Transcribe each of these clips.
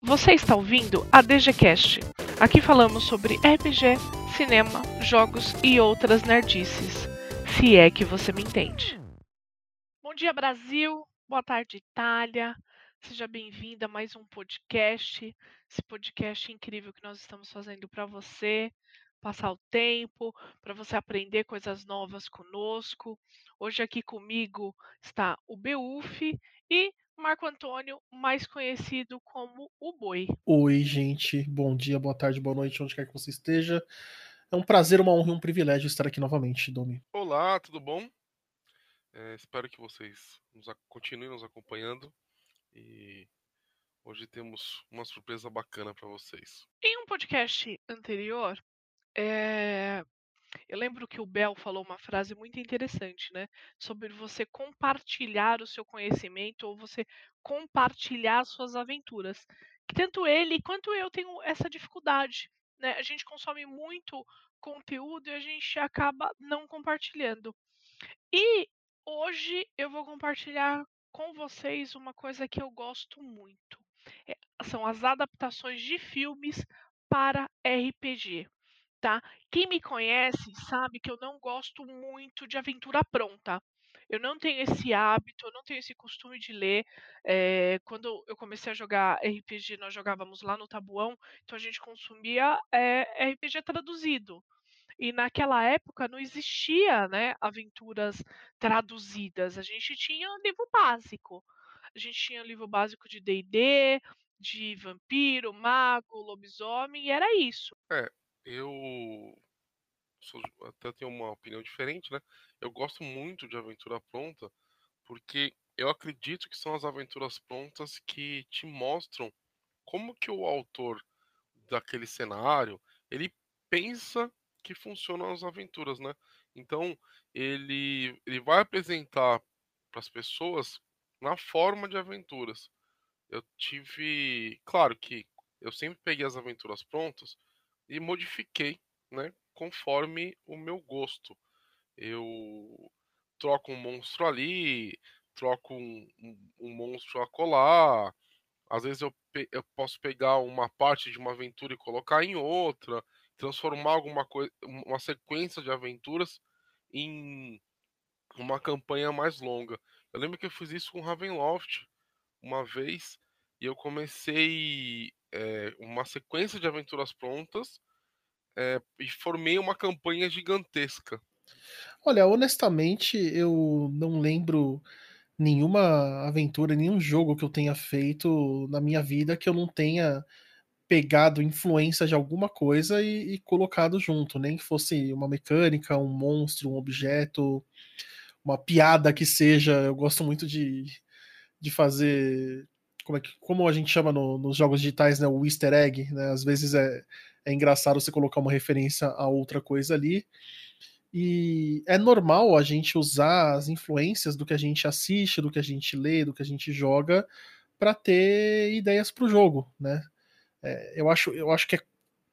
Você está ouvindo a DGCast. Aqui falamos sobre RPG, cinema, jogos e outras nerdices. Se é que você me entende. Bom dia, Brasil. Boa tarde, Itália. Seja bem-vinda a mais um podcast. Esse podcast incrível que nós estamos fazendo para você, passar o tempo, para você aprender coisas novas conosco. Hoje aqui comigo está o Beuf e Marco Antônio, mais conhecido como o Boi. Oi, gente. Bom dia, boa tarde, boa noite, onde quer que você esteja. É um prazer, uma honra e um privilégio estar aqui novamente, Domi. Olá, tudo bom? É, espero que vocês nos, continuem nos acompanhando e hoje temos uma surpresa bacana para vocês. Em um podcast anterior, é, eu lembro que o Bel falou uma frase muito interessante, né? Sobre você compartilhar o seu conhecimento ou você compartilhar suas aventuras. Que tanto ele quanto eu tenho essa dificuldade, né? A gente consome muito conteúdo e a gente acaba não compartilhando. E hoje eu vou compartilhar com vocês uma coisa que eu gosto muito. É, são as adaptações de filmes para RPG tá? Quem me conhece sabe que eu não gosto muito de aventura pronta. Eu não tenho esse hábito, eu não tenho esse costume de ler. É, quando eu comecei a jogar RPG, nós jogávamos lá no Tabuão, então a gente consumia é, eh, RPG traduzido. E naquela época não existia né, aventuras traduzidas. A gente tinha livro básico. A gente tinha livro básico de DD, de vampiro, mago, lobisomem, e era isso. É, eu sou, até tenho uma opinião diferente, né? Eu gosto muito de aventura pronta, porque eu acredito que são as aventuras prontas que te mostram como que o autor daquele cenário, ele pensa que funcionam as aventuras, né? Então, ele, ele vai apresentar para as pessoas na forma de aventuras. Eu tive, claro que eu sempre peguei as aventuras prontas e modifiquei, né, conforme o meu gosto. Eu troco um monstro ali, troco um, um, um monstro a colar. Às vezes eu, eu posso pegar uma parte de uma aventura e colocar em outra, transformar alguma coisa, uma sequência de aventuras em uma campanha mais longa. Eu lembro que eu fiz isso com Ravenloft uma vez e eu comecei é, uma sequência de aventuras prontas é, e formei uma campanha gigantesca. Olha, honestamente, eu não lembro nenhuma aventura, nenhum jogo que eu tenha feito na minha vida que eu não tenha pegado influência de alguma coisa e, e colocado junto, nem que fosse uma mecânica, um monstro, um objeto, uma piada que seja. Eu gosto muito de, de fazer como, é que, como a gente chama no, nos jogos digitais, né, o easter egg, né, às vezes é, é engraçado você colocar uma referência a outra coisa ali, e é normal a gente usar as influências do que a gente assiste, do que a gente lê, do que a gente joga, para ter ideias para o jogo, né? É, eu, acho, eu acho que é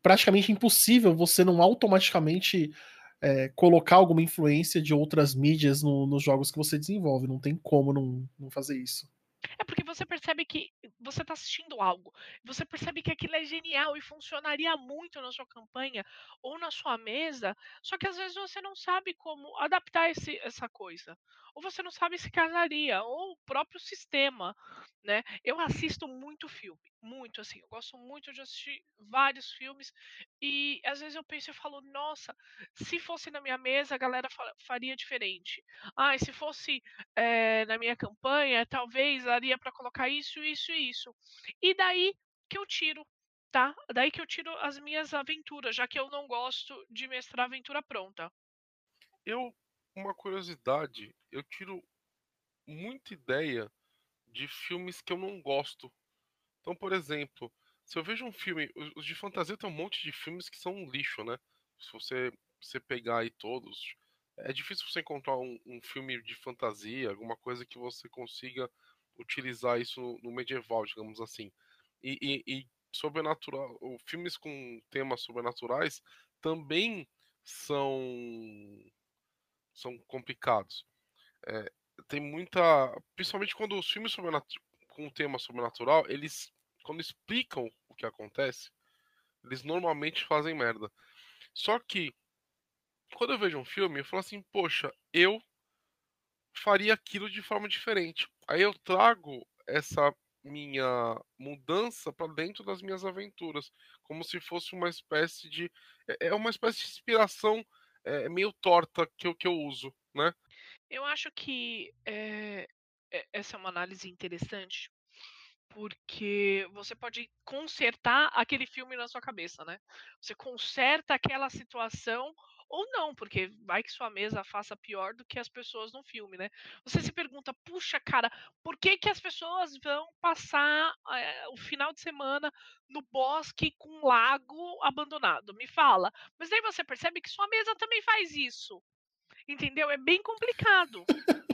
praticamente impossível você não automaticamente é, colocar alguma influência de outras mídias no, nos jogos que você desenvolve. Não tem como não, não fazer isso. É porque você percebe que você está assistindo algo, você percebe que aquilo é genial e funcionaria muito na sua campanha ou na sua mesa, só que às vezes você não sabe como adaptar esse, essa coisa, ou você não sabe se casaria, ou o próprio sistema, né? Eu assisto muito filme, muito assim, eu gosto muito de assistir vários filmes e às vezes eu penso e falo, nossa, se fosse na minha mesa a galera faria diferente. Ah, se fosse é, na minha campanha, talvez daria para colocar isso, isso e isso. E daí que eu tiro, tá? Daí que eu tiro as minhas aventuras, já que eu não gosto de mestrar aventura pronta. Eu, uma curiosidade, eu tiro muita ideia de filmes que eu não gosto. Então, por exemplo, se eu vejo um filme, os de fantasia tem um monte de filmes que são um lixo, né? Se você, você pegar aí todos, é difícil você encontrar um, um filme de fantasia, alguma coisa que você consiga utilizar isso no, medieval, digamos assim. E, e, e sobrenatural, filmes com temas sobrenaturais também são são complicados. É, tem muita, principalmente quando os filmes com tema sobrenatural, eles quando explicam o que acontece, eles normalmente fazem merda. Só que quando eu vejo um filme, eu falo assim, poxa, eu faria aquilo de forma diferente. Aí eu trago essa minha mudança para dentro das minhas aventuras, como se fosse uma espécie de é, é uma espécie de inspiração é, meio torta que eu, que eu uso, né? Eu acho que é, essa é uma análise interessante, porque você pode consertar aquele filme na sua cabeça, né? Você conserta aquela situação ou não, porque vai que sua mesa faça pior do que as pessoas no filme, né? Você se pergunta, puxa, cara, por que, que as pessoas vão passar é, o final de semana no bosque com um lago abandonado? Me fala. Mas aí você percebe que sua mesa também faz isso. Entendeu? É bem complicado.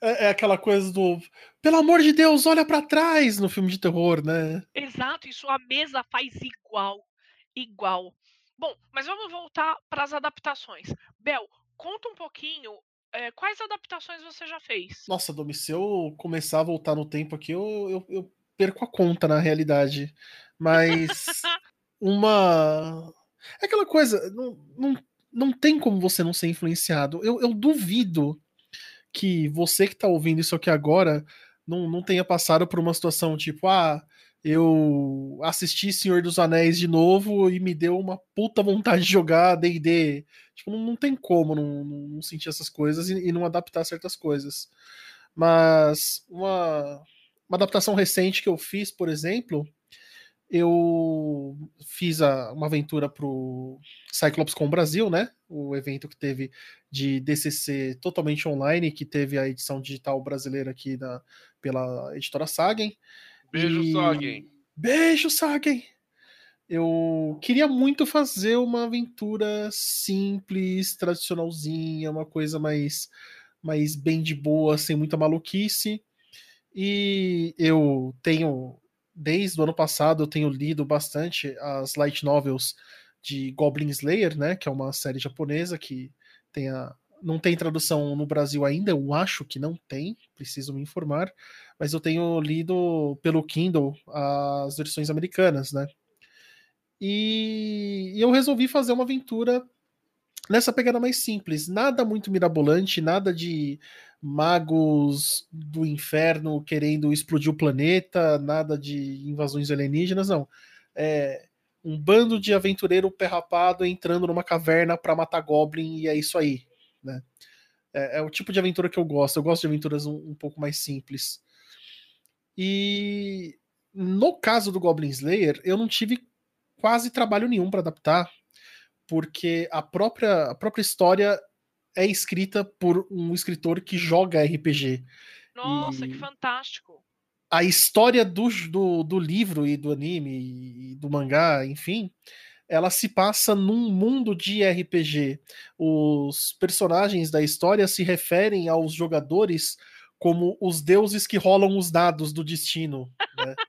É, é, aquela coisa do pelo amor de Deus, olha para trás no filme de terror, né? Exato, e sua mesa faz igual. Igual. Bom, mas vamos voltar para as adaptações. Bel, conta um pouquinho é, quais adaptações você já fez. Nossa, Domi, se eu começar a voltar no tempo aqui, eu, eu, eu perco a conta na realidade. Mas uma. É aquela coisa, não, não, não tem como você não ser influenciado. Eu, eu duvido que você que tá ouvindo isso aqui agora não, não tenha passado por uma situação tipo, ah, eu assisti Senhor dos Anéis de novo e me deu uma puta vontade de jogar D&D. Tipo, não, não tem como não, não, sentir essas coisas e, e, não adaptar certas coisas. Mas uma, uma adaptação recente que eu fiz, por exemplo, eu fiz a, uma aventura pro Cyclops com Brasil, né? O evento que teve de DCC totalmente online, que teve a edição digital brasileira aqui da, pela editora Sagen. Beijo, e... Sagen. Beijo, Sagen. Eu queria muito fazer uma aventura simples, tradicionalzinha, uma coisa mais, mais bem de boa, sem muita maluquice. E eu tenho desde o ano passado eu tenho lido bastante as light novels de Goblin Slayer, né, que é uma série japonesa que tem a não tem tradução no Brasil ainda, eu acho que não tem, preciso me informar, mas eu tenho lido pelo Kindle as versões americanas, né? E, e eu resolvi fazer uma aventura nessa pegada mais simples, nada muito mirabolante, nada de magos do inferno querendo explodir o planeta, nada de invasões alienígenas, não. É um bando de aventureiro perrapado entrando numa caverna para matar Goblin e é isso aí? É, é, o tipo de aventura que eu gosto. Eu gosto de aventuras um, um pouco mais simples. E no caso do Goblin Slayer, eu não tive quase trabalho nenhum para adaptar, porque a própria, a própria história é escrita por um escritor que joga RPG. Nossa, e que fantástico! A história do, do, do livro e do anime e do mangá, enfim, ela se passa num mundo de RPG. Os personagens da história se referem aos jogadores como os deuses que rolam os dados do destino. Né?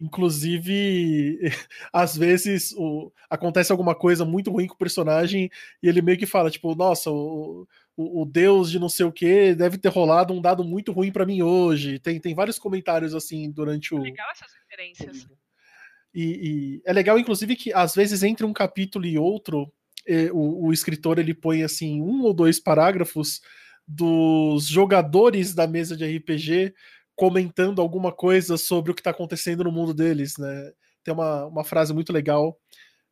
Inclusive, às vezes o, acontece alguma coisa muito ruim com o personagem e ele meio que fala, tipo, nossa, o, o, o deus de não sei o que deve ter rolado um dado muito ruim para mim hoje. Tem, tem vários comentários assim durante o. Legal essas referências. E, e é legal, inclusive, que às vezes entre um capítulo e outro, eh, o, o escritor ele põe assim um ou dois parágrafos dos jogadores da mesa de RPG comentando alguma coisa sobre o que está acontecendo no mundo deles, né? Tem uma, uma frase muito legal.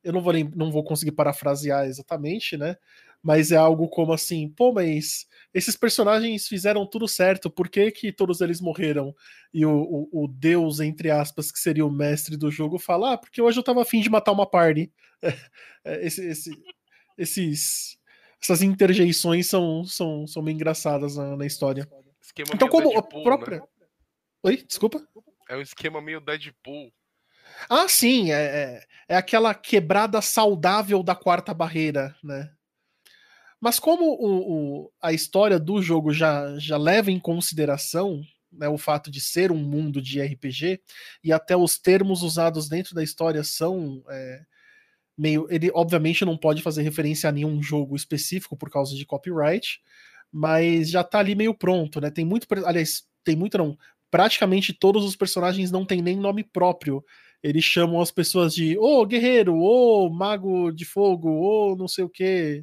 Eu não vou, não vou conseguir parafrasear exatamente, né? Mas é algo como assim: pô, mas esses personagens fizeram tudo certo, por que, que todos eles morreram? E o, o, o, Deus, entre aspas, que seria o mestre do jogo, fala: ah, porque hoje eu tava afim de matar uma party. É, esse, esse, esses, essas interjeições são, são, são bem engraçadas na, na história. Esquema então, como Deadpool, a própria. Né? Oi, desculpa. É um esquema meio Deadpool. Ah, sim, é, é, é aquela quebrada saudável da quarta barreira, né? Mas como o, o, a história do jogo já, já leva em consideração né, o fato de ser um mundo de RPG, e até os termos usados dentro da história são é, meio. Ele, obviamente, não pode fazer referência a nenhum jogo específico por causa de copyright, mas já tá ali meio pronto, né? Tem muito. Aliás, tem muito não praticamente todos os personagens não têm nem nome próprio. Eles chamam as pessoas de ô oh, guerreiro, ô oh, mago de fogo, ô oh, não sei o que,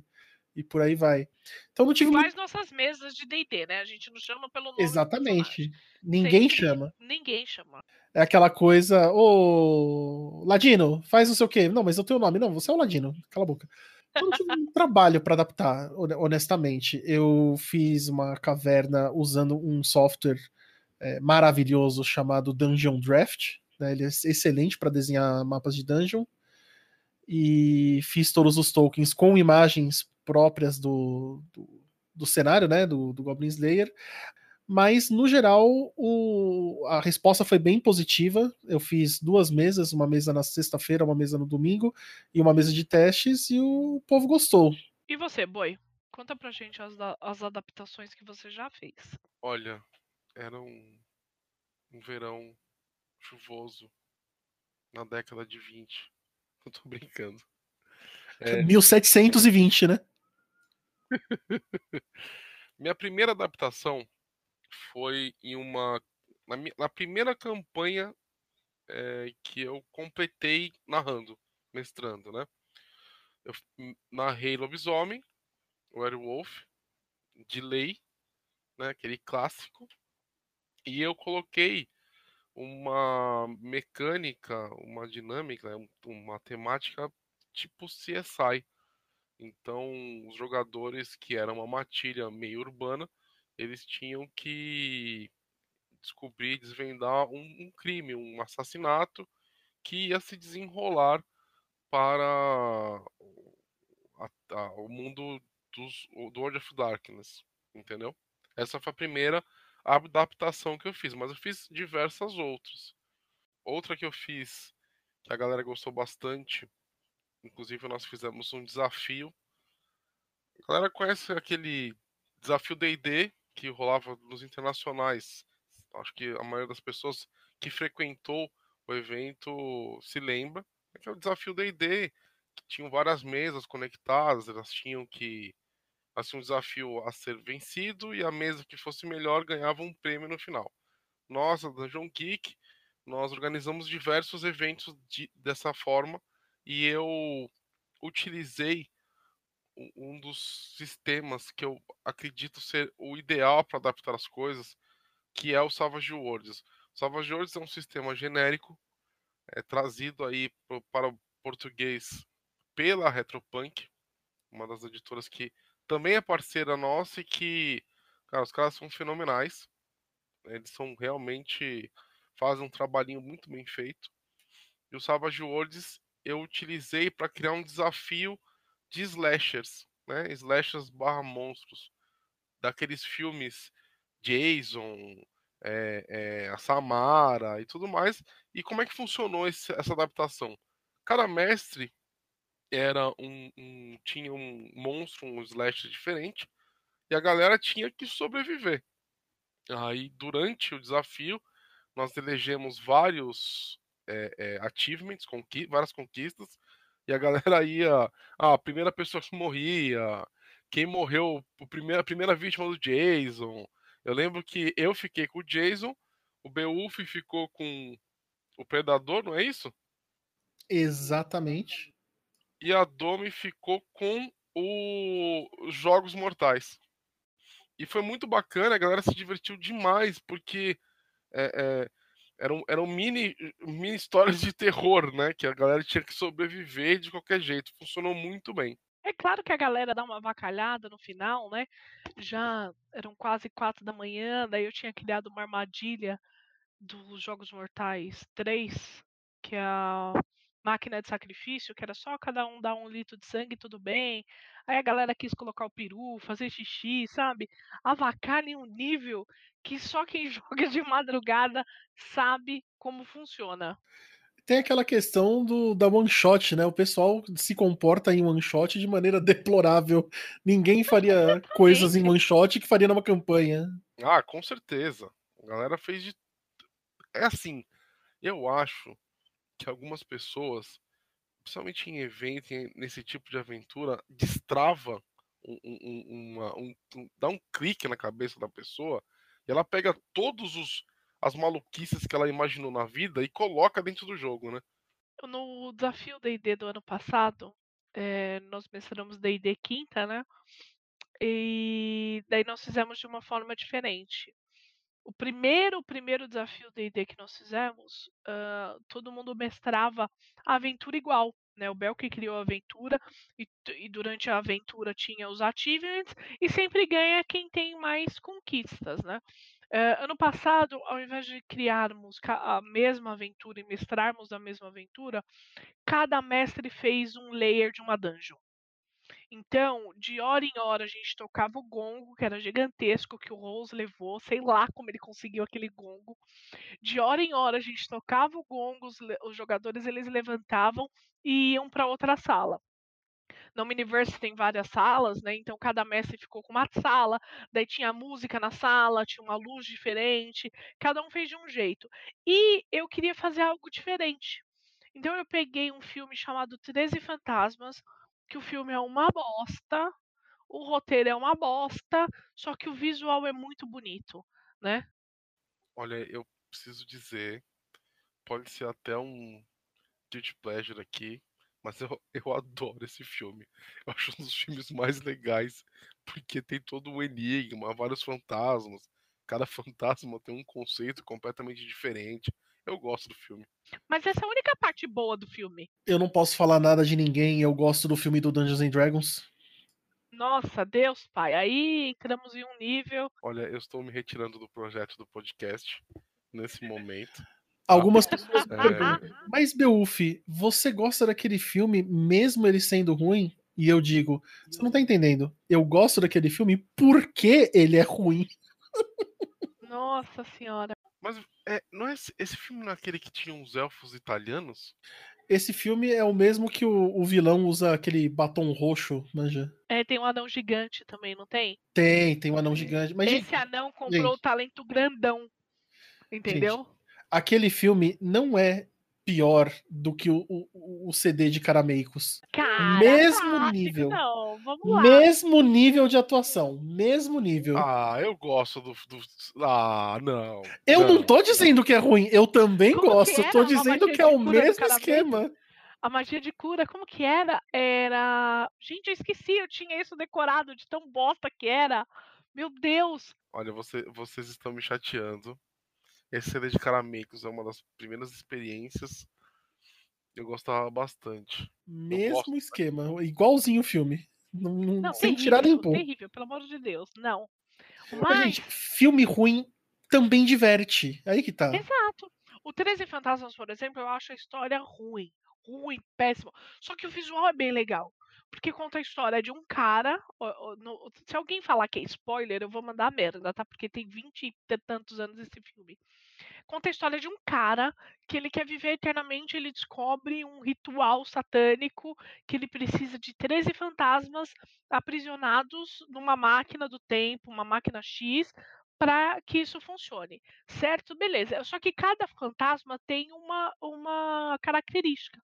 e por aí vai. Então não tive. Iguais nossas mesas de DD, né? A gente não chama pelo nome. Exatamente. Ninguém Sempre, chama. Ninguém chama. É aquela coisa, ô Ladino, faz não sei o quê. Não, mas eu tenho nome. Não, você é o Ladino. Cala a boca. Eu não tive um trabalho para adaptar, honestamente. Eu fiz uma caverna usando um software é, maravilhoso chamado Dungeon Draft. Né? Ele é excelente para desenhar mapas de dungeon. E fiz todos os tokens com imagens próprias do, do, do cenário, né? Do, do Goblin Slayer mas no geral o, a resposta foi bem positiva. Eu fiz duas mesas, uma mesa na sexta-feira, uma mesa no domingo e uma mesa de testes e o povo gostou. E você, Boi? Conta pra gente as, as adaptações que você já fez. Olha, era um, um verão chuvoso na década de 20. Eu tô brincando. É... 1720, né? Minha primeira adaptação foi em uma. Na, minha, na primeira campanha é, que eu completei narrando, mestrando, né? Eu narrei Lobisomem, Werewolf, de lei, né? Aquele clássico. E eu coloquei uma mecânica, uma dinâmica, uma temática tipo CSI. Então, os jogadores que eram uma matilha meio urbana eles tinham que descobrir, desvendar um, um crime, um assassinato que ia se desenrolar para a, a, o mundo dos, do World of Darkness, entendeu? Essa foi a primeira adaptação que eu fiz, mas eu fiz diversas outras. Outra que eu fiz, que a galera gostou bastante, inclusive nós fizemos um desafio. A galera conhece aquele desafio D&D que rolava nos internacionais. Acho que a maioria das pessoas que frequentou o evento se lembra. É é o desafio D&D, que tinham várias mesas conectadas, elas tinham que assim um desafio a ser vencido e a mesa que fosse melhor ganhava um prêmio no final. Nós, a Dungeon Geek, nós organizamos diversos eventos de, dessa forma e eu utilizei um dos sistemas que eu acredito ser o ideal para adaptar as coisas, que é o Savage Worlds. O Savage Worlds é um sistema genérico, é, trazido aí pro, para o português pela Retropunk, uma das editoras que também é parceira nossa e que, cara, os caras são fenomenais. Eles são realmente fazem um trabalhinho muito bem feito. E o Savage Worlds eu utilizei para criar um desafio de slashers, né? Slashers barra monstros. Daqueles filmes Jason, é, é, a Samara e tudo mais. E como é que funcionou esse, essa adaptação? Cada mestre era um, um, tinha um monstro, um slasher diferente, e a galera tinha que sobreviver. Aí, durante o desafio, nós elegemos vários é, é, achievements, conqui várias conquistas, e a galera ia. Ah, a primeira pessoa que morria, quem morreu, a primeira, a primeira vítima do Jason. Eu lembro que eu fiquei com o Jason, o Beowulf ficou com o Predador, não é isso? Exatamente. E a Domi ficou com os Jogos Mortais. E foi muito bacana, a galera se divertiu demais, porque é, é, eram, eram mini, mini histórias de terror, né? Que a galera tinha que sobreviver de qualquer jeito. Funcionou muito bem. É claro que a galera dá uma vacalhada no final, né? Já eram quase quatro da manhã, daí eu tinha criado uma armadilha dos Jogos Mortais 3, que é a máquina de sacrifício, que era só cada um dar um litro de sangue tudo bem. Aí a galera quis colocar o peru, fazer xixi, sabe? Avacalha em um nível que só quem joga de madrugada sabe como funciona. Tem aquela questão do, da one shot, né? O pessoal se comporta em one shot de maneira deplorável. Ninguém faria coisas em one shot que faria numa campanha. Ah, com certeza. A galera fez de. É assim, eu acho que algumas pessoas, principalmente em evento, nesse tipo de aventura, destrava um, um, uma, um, dá um clique na cabeça da pessoa e ela pega todos os as maluquices que ela imaginou na vida e coloca dentro do jogo, né? No desafio D&D do ano passado, eh, nós mestramos D&D quinta, né? E daí nós fizemos de uma forma diferente. O primeiro, primeiro desafio D&D que nós fizemos, hã, todo mundo mestrava a aventura igual, né, o Bel que criou a aventura e e durante a aventura tinha os achievements e sempre ganha quem tem mais conquistas, né. Eh, ano passado, ao invés de criarmos a mesma aventura e mestrarmos a mesma aventura, cada mestre fez um layer de uma dungeon. Então, de hora em hora a gente tocava o gongo, que era gigantesco, que o Rose levou, sei lá como ele conseguiu aquele gongo. De hora em hora a gente tocava o gongo, os os jogadores eles levantavam e iam pra outra sala. No Miniverse tem várias salas, né, então cada mestre ficou com uma sala, daí tinha música na sala, tinha uma luz diferente, cada um fez de um jeito. E eu queria fazer algo diferente. Então eu peguei um filme chamado Treze Fantasmas, que o filme é uma bosta, o roteiro é uma bosta, só que o visual é muito bonito, né. Olha, eu preciso dizer, pode ser até um guilty pleasure aqui, mas eu eu adoro esse filme. Eu acho um dos filmes mais legais, porque tem todo um enigma, vários fantasmas, cada fantasma tem um conceito completamente diferente. Eu gosto do filme. Mas essa é a única parte boa do filme. Eu não posso falar nada de ninguém, eu gosto do filme do Dungeons and Dragons. Nossa, Deus pai, aí entramos em um nível Olha, eu estou me retirando do projeto do podcast, nesse momento. Algumas pessoas me É. perguntam: "Mas Beulf, você gosta daquele filme mesmo ele sendo ruim?" E eu digo: "Você não tá entendendo, eu gosto daquele filme porque ele é ruim." Nossa senhora. Mas, eh, não é esse esse filme não é aquele que tinha uns elfos italianos? Esse filme é o mesmo que o o vilão usa aquele batom roxo, manja? É, tem um anão gigante também, não tem? Tem, tem um anão gigante, mas gente Esse anão comprou o gente. talento grandão, entendeu? aquele filme não é pior do que o o o CD de Carameicos. Cara, Mesmo não nível. Não, vamos lá. Mesmo nível de atuação, mesmo nível. Ah, eu gosto do do ah, não. Eu não tô dizendo que é ruim, eu também Como gosto, tô dizendo que é o mesmo esquema. A magia de cura, como que era? Era gente, eu esqueci, eu tinha isso decorado de tão bosta que era. Meu Deus. Olha, você vocês estão me chateando. Esse CD de Carameicos é uma das primeiras experiências. Eu gostava bastante. Mesmo gosto, né? esquema, igualzinho o filme. Não não Não, sem tirar nem terrível, pôr. terrível, pelo amor de Deus, não. Mas, Mas gente, filme ruim também diverte, aí que tá. Exato. O 13 Fantasmas, por exemplo, eu acho a história ruim, ruim, péssimo. Só que o visual é bem legal, porque conta a história de um cara, se alguém falar que é spoiler, eu vou mandar merda, tá, porque tem vinte e tantos anos esse filme. Conta a história de um cara que ele quer viver eternamente, ele descobre um ritual satânico que ele precisa de 13 fantasmas aprisionados numa máquina do tempo, uma máquina X, pra que isso funcione, certo? Beleza. Só que cada fantasma tem uma uma característica.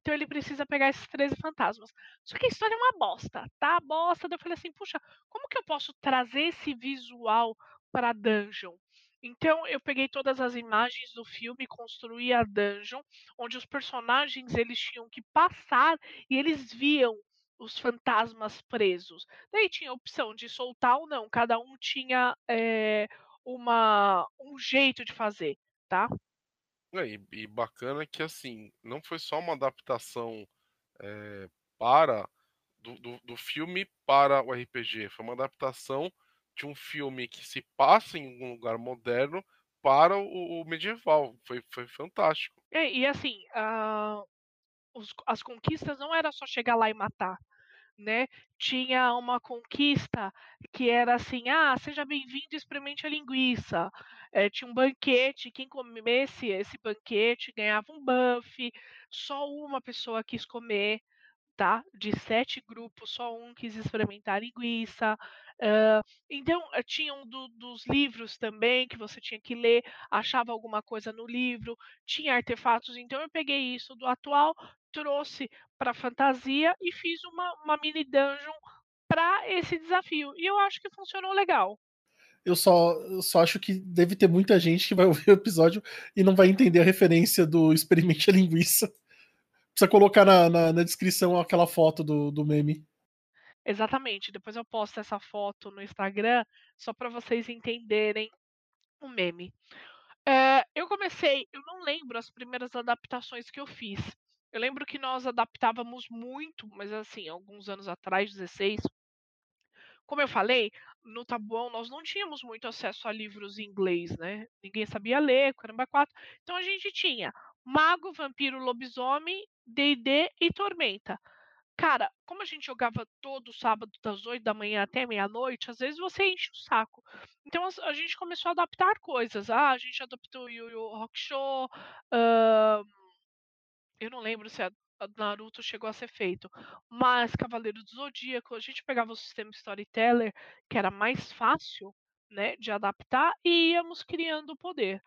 Então ele precisa pegar esses 13 fantasmas. Só que a história é uma bosta, tá bosta, daí eu falei assim: "Puxa, como que eu posso trazer esse visual pra dungeon?". Então eu peguei todas as imagens do filme, construí a dungeon, onde os personagens eles tinham que passar e eles viam os fantasmas presos. Daí tinha a opção de soltar ou não, cada um tinha, eh, uma um jeito de fazer, tá? É, e e bacana que, assim, não foi só uma adaptação, eh, para do do do filme para o RPG, foi uma adaptação de um filme que se passa em um lugar moderno para o o medieval, foi foi fantástico. É, e assim, ah, os as conquistas não era só chegar lá e matar, né, tinha uma conquista que era assim: "Ah, seja bem-vindo experimente a linguiça", eh, tinha um banquete, quem comesse esse banquete ganhava um buff, só uma pessoa quis comer, tá, de 7 grupos, só um quis experimentar a linguiça. Hã, então, eh, tinha um do dos livros também que você tinha que ler, achava alguma coisa no livro, tinha artefatos, então eu peguei isso do atual, trouxe pra fantasia e fiz uma uma mini dungeon pra esse desafio, e eu acho que funcionou legal. Eu só, eu só acho que deve ter muita gente que vai ouvir o episódio e não vai entender a referência do Experimente a Linguiça. Precisa colocar na, na, na descrição aquela foto do, do meme. Exatamente. Depois eu posto essa foto no Instagram só para vocês entenderem o meme. É, eu comecei, eu não lembro as primeiras adaptações que eu fiz. Eu lembro que nós adaptávamos muito, mas assim, alguns anos atrás, 16. Como eu falei, no Tabuão nós não tínhamos muito acesso a livros em inglês, né? Ninguém sabia ler, caramba, quatro. Então a gente tinha Mago, Vampiro, Lobisomem, D&D e Tormenta. Cara, como a gente jogava todo sábado das 8 da manhã até meia-noite, às vezes você enche o saco. Então a gente começou a adaptar coisas. Ah, a gente adaptou o Yu Yu Hakusho, hã, eu não lembro se a Naruto chegou a ser feito, mas Cavaleiro do Zodíaco, a gente pegava o sistema Storyteller, que era mais fácil, né, de adaptar, e íamos criando o poder.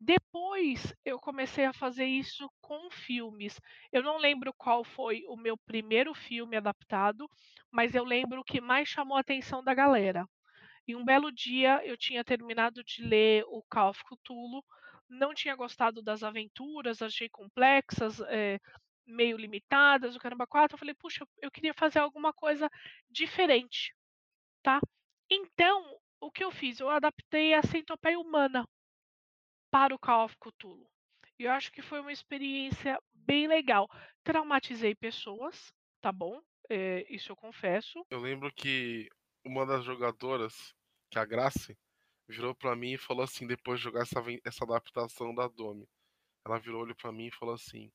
Depois eu comecei a fazer isso com filmes. Eu não lembro qual foi o meu primeiro filme adaptado, mas eu lembro o que mais chamou a atenção da galera. E um belo dia eu tinha terminado de ler o Call of Cthulhu, não tinha gostado das aventuras, achei complexas, eh, meio limitadas, o caramba 4, eu falei: "Puxa, eu queria fazer alguma coisa diferente", tá. Então, o que eu fiz? Eu adaptei a Centopeia Humana para o Call of Cthulhu. E eu acho que foi uma experiência bem legal. Traumatizei pessoas, tá bom, eh, isso eu confesso. Eu lembro que uma das jogadoras, que é a Grace, virou pra mim e falou assim, depois de jogar essa essa adaptação da Domi. Ela virou olho pra mim e falou assim: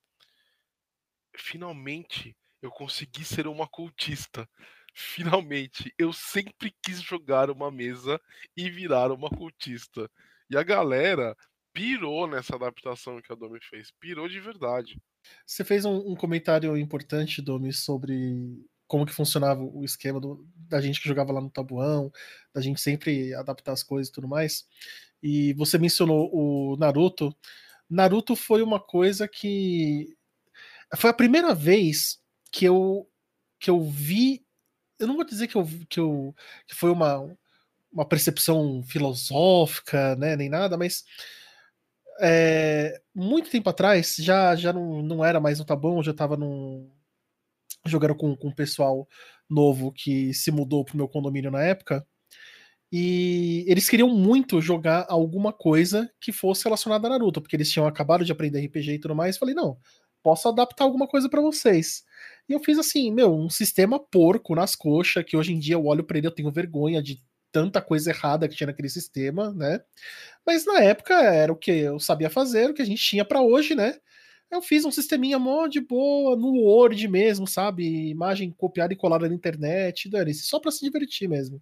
"Finalmente eu consegui ser uma cultista. Finalmente, eu sempre quis jogar uma mesa e virar uma cultista". E a galera pirou nessa adaptação que a Domi fez, pirou de verdade. Você fez um, um comentário importante, Domi, sobre como que funcionava o esquema do, da gente que jogava lá no Tabuão, da gente sempre adaptar as coisas e tudo mais. E você mencionou o Naruto. Naruto foi uma coisa que foi a primeira vez que eu que eu vi, eu não vou dizer que eu que, eu, que foi uma uma percepção filosófica, né, nem nada, mas é, muito tempo atrás, já, já não, não era mais no Tabão, já estava num, jogando com, com um pessoal novo que se mudou pro meu condomínio na época. E eles queriam muito jogar alguma coisa que fosse relacionada a Naruto, porque eles tinham acabado de aprender RPG e tudo mais. Falei, não, posso adaptar alguma coisa para vocês. E eu fiz assim, meu, um sistema porco nas coxas, que hoje em dia eu olho para ele, eu tenho vergonha de tanta coisa errada que tinha naquele sistema, né? Mas na época era o que eu sabia fazer, o que a gente tinha para hoje, né? Eu fiz um sisteminha mó de boa, no Word mesmo, sabe? Imagem copiada e colada na internet, dane só para se divertir mesmo.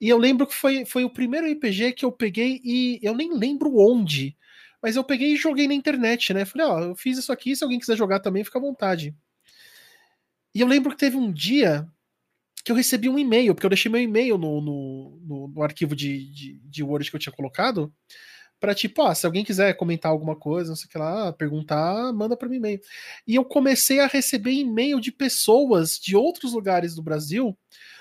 E eu lembro que foi, foi o primeiro RPG que eu peguei e eu nem lembro onde, mas eu peguei e joguei na internet, né? Falei, ó, eu fiz isso aqui, se alguém quiser jogar também, fica à vontade. E eu lembro que teve um dia que eu recebi um e-mail, porque eu deixei meu e-mail no, no, no, no arquivo de, de, de, Word que eu tinha colocado, para tipo, ah, se alguém quiser comentar alguma coisa, não sei o que lá, perguntar, manda para mim e-mail. E eu comecei a receber e-mail de pessoas de outros lugares do Brasil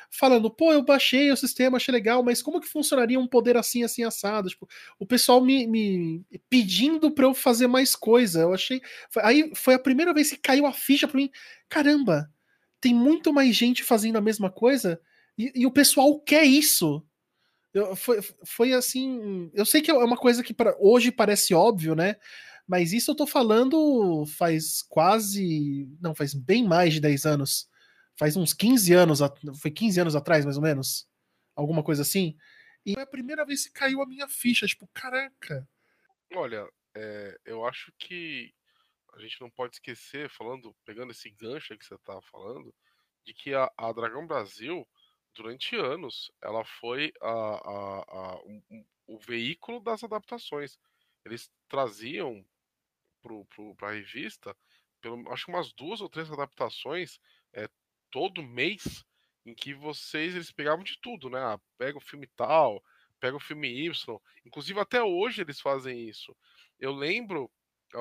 falando, pô, eu baixei o sistema, achei legal, mas como que funcionaria um poder assim, assim, assado? Tipo, o pessoal me, me pedindo para eu fazer mais coisa. Eu achei. Aí foi a primeira vez que caiu a ficha para mim. Caramba, tem muito mais gente fazendo a mesma coisa e, e o pessoal quer isso. Eu, foi, foi assim. Eu sei que é uma coisa que pra, hoje parece óbvio, né? Mas isso eu tô falando faz quase. Não, faz bem mais de 10 anos. Faz uns 15 anos. Foi 15 anos atrás, mais ou menos. Alguma coisa assim. E foi a primeira vez que caiu a minha ficha. Tipo, caraca. Olha, é, eu acho que a gente não pode esquecer, falando, pegando esse gancho que você estava falando, de que a, a, Dragão Brasil, durante anos, ela foi a, a, a um, o veículo das adaptações. Eles traziam para a revista, pelo, acho que umas duas ou três adaptações é, todo mês, em que vocês eles pegavam de tudo, né? Ah, pega o filme tal, pega o filme Y. Inclusive até hoje eles fazem isso. Eu lembro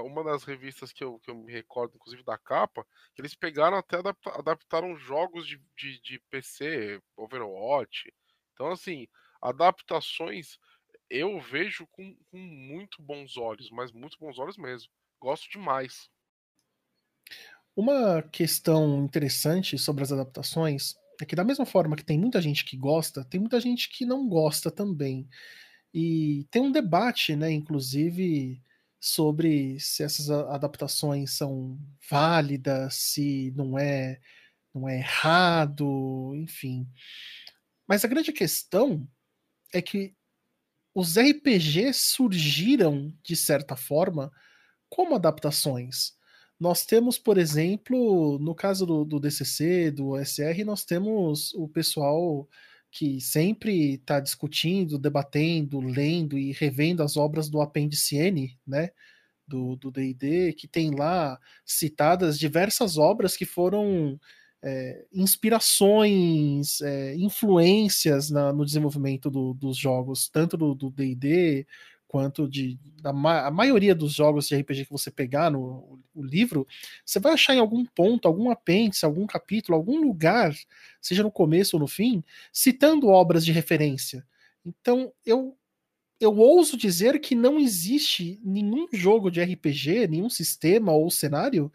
uma das revistas que eu, que eu me recordo, inclusive da capa, que eles pegaram até adaptaram jogos de, de, de PC, Overwatch. Então, assim, adaptações eu vejo com, com muito bons olhos, mas muito bons olhos mesmo. Gosto demais. Uma questão interessante sobre as adaptações é que, da mesma forma que tem muita gente que gosta, tem muita gente que não gosta também. E tem um debate, né, inclusive, sobre se essas adaptações são válidas, se não é, não é errado, enfim. Mas a grande questão é que os RPGs surgiram, de certa forma, como adaptações. Nós temos, por exemplo, no caso do, do DCC, do SR, nós temos o pessoal que sempre está discutindo, debatendo, lendo e revendo as obras do apêndice N, né? Do D&D, que tem lá citadas diversas obras que foram é, inspirações, é, influências na, no desenvolvimento do, dos jogos, tanto do D&D quanto de da a maioria dos jogos de RPG que você pegar no o livro, você vai achar em algum ponto, algum apêndice, algum capítulo, algum lugar, seja no começo ou no fim, citando obras de referência. Então, eu eu ouso dizer que não existe nenhum jogo de RPG, nenhum sistema ou cenário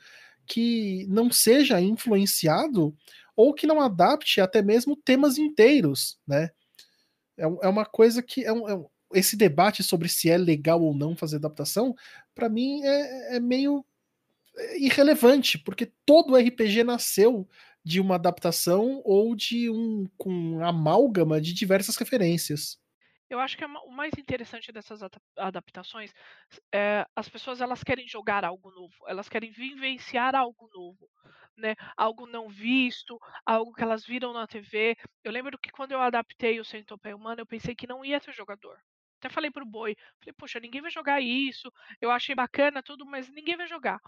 que não seja influenciado ou que não adapte até mesmo temas inteiros, né? É, é uma coisa que é é um, esse debate sobre se é legal ou não fazer adaptação, para mim é, é meio é, irrelevante, porque todo RPG nasceu de uma adaptação ou de um com amálgama de diversas referências. Eu acho que é o mais interessante dessas adaptações é as pessoas elas querem jogar algo novo, elas querem vivenciar algo novo, né? Algo não visto, algo que elas viram na TV. Eu lembro que quando eu adaptei o Centopeia Humana, eu pensei que não ia ter jogador. Até falei pro Boi, falei, poxa, ninguém vai jogar isso. Eu achei bacana tudo, mas ninguém vai jogar.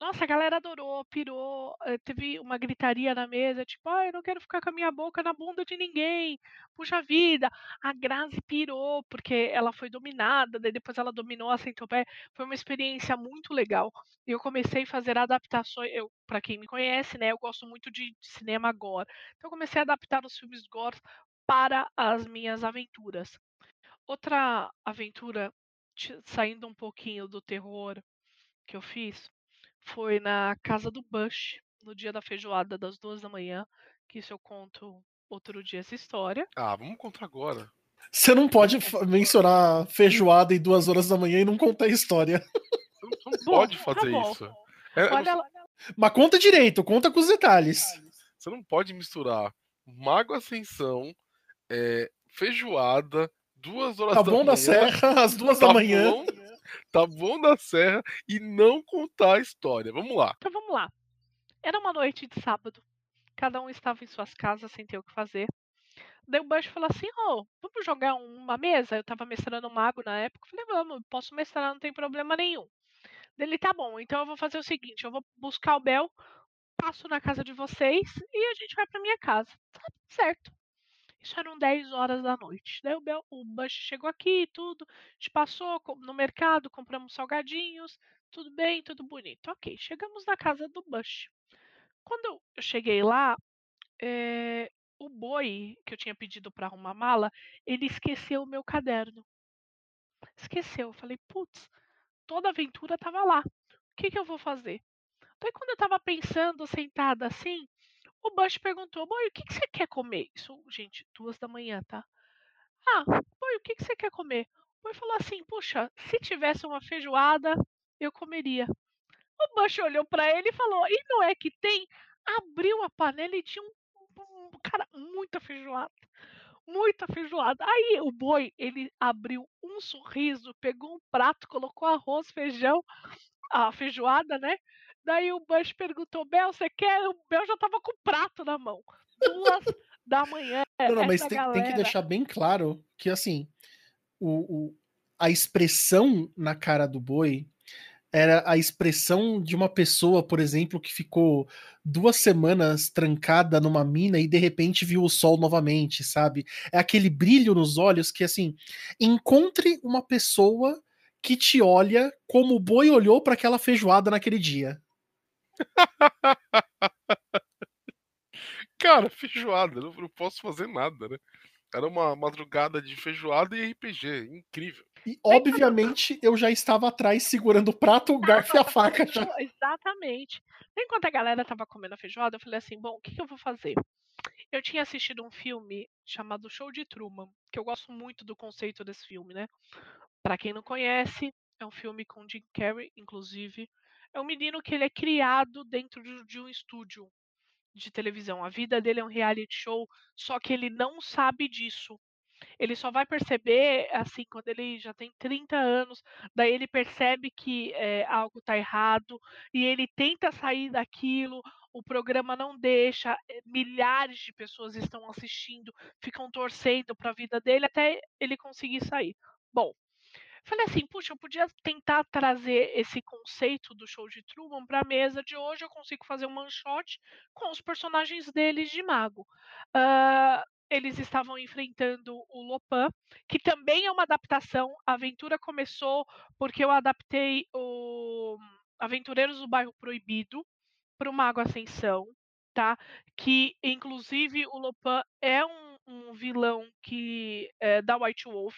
Nossa, a galera adorou, pirou, eh, teve uma gritaria na mesa, tipo, ai, eu não quero ficar com a minha boca na bunda de ninguém. Puxa vida, a Grazi pirou, porque ela foi dominada, daí depois ela dominou a Centopeia. Foi uma experiência muito legal. Eu comecei a fazer adaptações, eu, para quem me conhece, né, eu gosto muito de, de cinema gore. Então eu comecei a adaptar os filmes gore para as minhas aventuras. Outra aventura, saindo um pouquinho do terror que eu fiz, foi na casa do Bush, no dia da feijoada das duas da manhã, que isso eu conto outro dia essa história. Ah, vamos contar agora. Você não pode mencionar feijoada em duas horas da manhã e não contar a história. Você não, não pode tá fazer tá isso. É, Olha, não... Mas conta direito, conta com os detalhes. Você não pode misturar Mago Ascensão, é, feijoada, duas horas tá da manhã. Tá bom da Serra, às duas tá da manhã. Bom, tá bom da Serra e não contar a história. Vamos lá. Então vamos lá. Era uma noite de sábado. Cada um estava em suas casas sem ter o que fazer. Daí o Bush falou assim: Ô, oh, vamos jogar uma mesa? Eu tava mestrando um mago na época. falei: Vamos, posso mestrar, não tem problema nenhum. Dele, tá bom, então eu vou fazer o seguinte: eu vou buscar o Bel, passo na casa de vocês e a gente vai pra minha casa. Tá certo. Isso eram 10 horas da noite. Daí o, Bel, o Bush chegou aqui tudo. Gente passou no mercado, compramos salgadinhos. Tudo bem, tudo bonito. Ok, chegamos na casa do Bush. Quando eu cheguei lá, é, o boi que eu tinha pedido para arrumar mala, ele esqueceu o meu caderno. Esqueceu. Eu falei, putz, toda aventura estava lá. O que, que eu vou fazer? Daí quando eu estava pensando, sentada assim, o Bush perguntou: Boy, o que, que você quer comer? Isso, gente, duas da manhã, tá? Ah, Boy, o que, que você quer comer? O Boy falou assim: Puxa, se tivesse uma feijoada, eu comeria. O Bush olhou para ele e falou: E não é que tem? Abriu a panela e tinha um, um cara, muita feijoada muita feijoada. Aí o boi, ele abriu um sorriso, pegou um prato, colocou arroz, feijão, a feijoada, né? Daí o Bush perguntou, Bel, você quer? O Bel já tava com o prato na mão. Duas da manhã. Não, não mas tem, galera... tem, que deixar bem claro que, assim, o, o, a expressão na cara do boi era a expressão de uma pessoa, por exemplo, que ficou duas semanas trancada numa mina e de repente viu o sol novamente, sabe? É aquele brilho nos olhos que, assim, encontre uma pessoa que te olha como o boi olhou para aquela feijoada naquele dia. Cara, feijoada, não, não posso fazer nada, né? Era uma madrugada de feijoada e RPG, incrível. E, obviamente, eu já estava atrás segurando o prato, o garfo e a faca já. Exatamente. Enquanto a galera tava comendo a feijoada, eu falei assim: bom, o que, que eu vou fazer? Eu tinha assistido um filme chamado Show de Truman, que eu gosto muito do conceito desse filme, né? Pra quem não conhece, é um filme com Jim Carrey, inclusive. É um menino que ele é criado dentro de um estúdio de televisão. A vida dele é um reality show, só que ele não sabe disso. Ele só vai perceber, assim, quando ele já tem 30 anos, daí ele percebe que, eh, algo tá errado, e ele tenta sair daquilo, o programa não deixa, eh, milhares de pessoas estão assistindo, ficam torcendo pra vida dele até ele conseguir sair. Bom, falei assim: "Puxa, eu podia tentar trazer esse conceito do Show de Truman pra mesa de hoje, eu consigo fazer um shot com os personagens deles de mago". Hã, eles estavam enfrentando o Lopan, que também é uma adaptação, a aventura começou porque eu adaptei o Aventureiros do Bairro Proibido para o Mago Ascensão, tá, que inclusive o Lopan é um um vilão que é da White Wolf.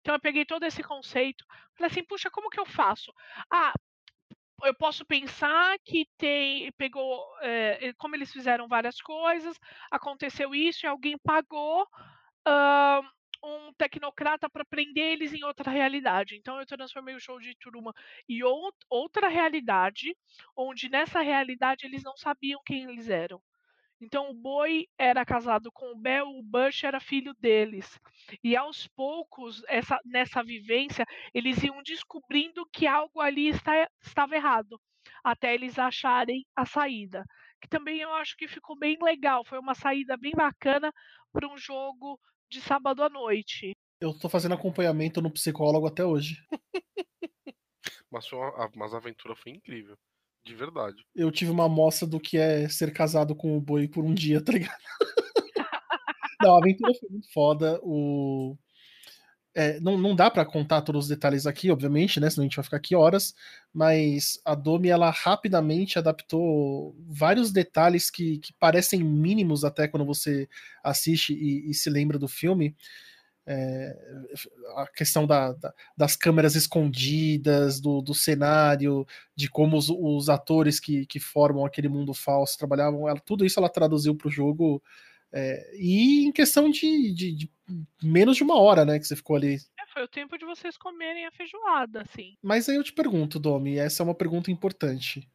Então eu peguei todo esse conceito, falei assim: "Puxa, como que eu faço? Ah, eu posso pensar que tem pegou, eh, como eles fizeram várias coisas, aconteceu isso e alguém pagou, hã, um tecnocrata pra prender eles em outra realidade. Então eu transformei o Show de Truman em out outra realidade, onde nessa realidade eles não sabiam quem eles eram. Então o Boi era casado com o Bell, o Bush era filho deles. E aos poucos, essa nessa vivência, eles iam descobrindo que algo ali está estava errado, até eles acharem a saída. Que também eu acho que ficou bem legal, foi uma saída bem bacana pra um jogo de sábado à noite. Eu tô fazendo acompanhamento no psicólogo até hoje. Mas a mas a aventura foi incrível, de verdade. Eu tive uma amostra do que é ser casado com o Boi por um dia, tá ligado? Não, a aventura foi muito foda, o eh, não não dá pra contar todos os detalhes aqui, obviamente, né, senão a gente vai ficar aqui horas, mas a Domi ela rapidamente adaptou vários detalhes que que parecem mínimos até quando você assiste e e se lembra do filme. Eh, a questão da da das câmeras escondidas, do do cenário, de como os os atores que que formam aquele mundo falso trabalhavam, ela tudo isso ela traduziu para o jogo, eh, e em questão de de de menos de 1 hora, né, que você ficou ali. É, foi o tempo de vocês comerem a feijoada, assim. Mas aí eu te pergunto, Domi, essa é uma pergunta importante,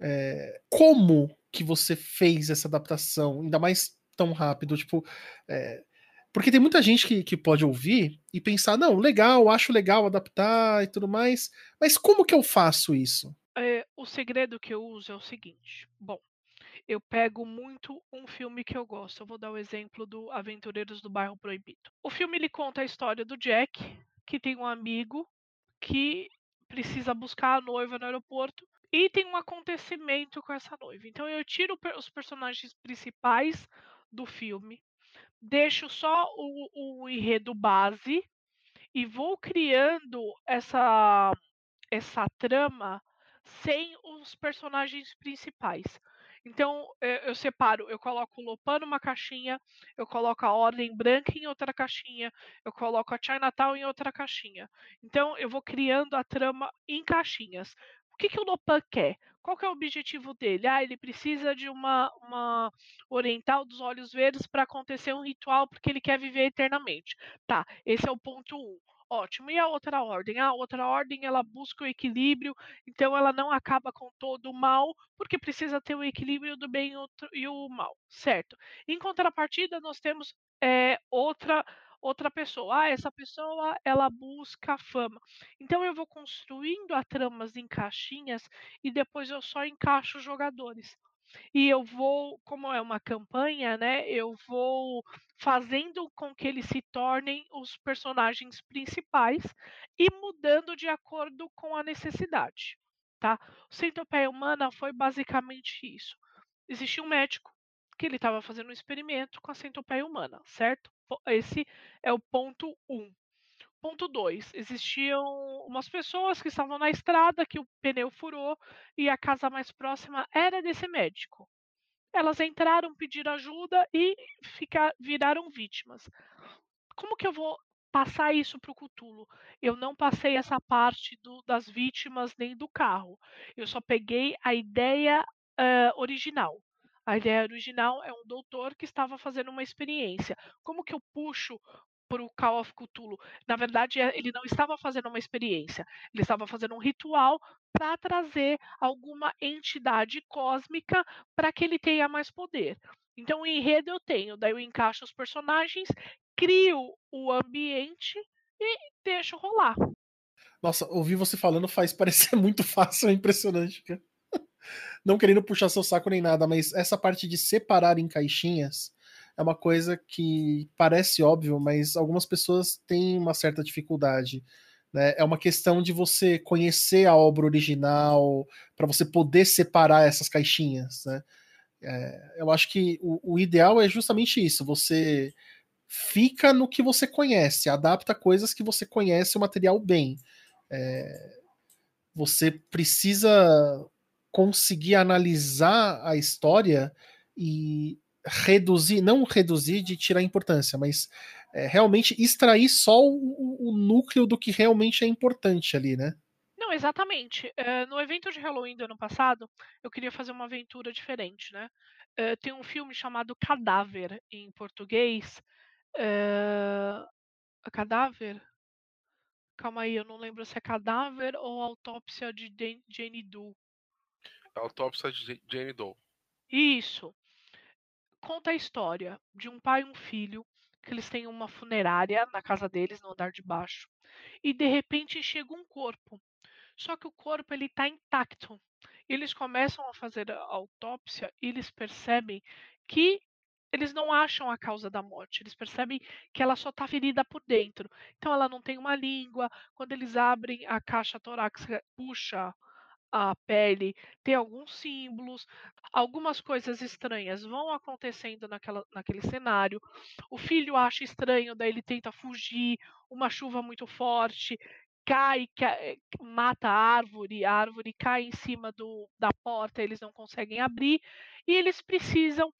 eh, como que você fez essa adaptação, ainda mais tão rápido, tipo, eh, porque tem muita gente que que pode ouvir e pensar: "Não, legal, acho legal adaptar e tudo mais", mas como que eu faço isso? Eh, o segredo que eu uso é o seguinte, bom, eu pego muito um filme que eu gosto, eu vou dar o exemplo do Aventureiros do Bairro Proibido. O filme ele conta a história do Jack, que tem um amigo que precisa buscar a noiva no aeroporto, e tem um acontecimento com essa noiva. Então eu tiro os personagens principais do filme, deixo só o o enredo base, e vou criando essa essa trama sem os personagens principais. Então, eu separo, eu coloco o Lopan numa caixinha, eu coloco a Ordem Branca em outra caixinha, eu coloco a Chinatown em outra caixinha. Então eu vou criando a trama em caixinhas. O que que o Lopan quer? Qual que é o objetivo dele? Ah, ele precisa de uma uma oriental dos olhos verdes pra acontecer um ritual, porque ele quer viver eternamente. Tá, esse é o ponto 1, ótimo. E a outra ordem? Ah, a outra ordem ela busca o equilíbrio, então ela não acaba com todo o mal, porque precisa ter o equilíbrio do bem e o mal, certo. Em contrapartida nós temos, eh, outra outra pessoa, ah, essa pessoa ela busca fama. Então eu vou construindo a tramas em caixinhas, e depois eu só encaixo os jogadores. E eu vou como é uma campanha, né, eu vou fazendo com que eles se tornem os personagens principais, e mudando de acordo com a necessidade, tá. O Centopeia Humana foi basicamente isso, existia um médico, que ele estava fazendo um experimento com a Centopeia Humana, certo. Esse é o ponto 1. Ponto 2, existiam umas pessoas que estavam na estrada, que o pneu furou, e a casa mais próxima era desse médico. Elas entraram, pediram ajuda e ficar, viraram vítimas. Como que eu vou passar isso para o Cthulhu? Eu não passei essa parte do, das vítimas nem do carro. Eu só peguei a ideia uh, original. A ideia original é um doutor que estava fazendo uma experiência. Como que eu puxo para o Call of Cthulhu? Na verdade, é, ele não estava fazendo uma experiência, ele estava fazendo um ritual para trazer alguma entidade cósmica para que ele tenha mais poder. Então, o enredo eu tenho, daí eu encaixo os personagens, crio o ambiente e deixo rolar. Nossa, ouvir você falando faz parecer muito fácil, é impressionante. Cara. Não querendo puxar seu saco nem nada, mas essa parte de separar em caixinhas é uma coisa que parece óbvio, mas algumas pessoas têm uma certa dificuldade. Né? É uma questão de você conhecer a obra original para você poder separar essas caixinhas. Né? É, eu acho que o, o ideal é justamente isso: você fica no que você conhece, adapta coisas que você conhece o material bem. É, você precisa conseguir analisar a história e reduzir, não reduzir de tirar importância, mas é, realmente extrair só o, o, núcleo do que realmente é importante ali, né? Não, exatamente. Uh, no evento de Halloween do ano passado, eu queria fazer uma aventura diferente, né? Uh, tem um filme chamado Cadáver em português, Uh, cadáver? Calma aí, eu não lembro se é cadáver ou autópsia de Jane Doe. Autópsia de Jane Doe. Isso. Conta a história de um pai e um filho que eles têm uma funerária na casa deles, no andar de baixo. E de repente chega um corpo. Só que o corpo ele está intacto. Eles começam a fazer a autópsia e eles percebem que eles não acham a causa da morte, eles percebem que ela só está ferida por dentro. Então ela não tem uma língua. Quando eles abrem a caixa torácica, puxa a pele, tem alguns símbolos, algumas coisas estranhas vão acontecendo naquela, naquele cenário. O filho acha estranho, daí ele tenta fugir, uma chuva muito forte, cai, cai mata a árvore, a árvore cai em cima do, da porta, eles não conseguem abrir, e eles precisam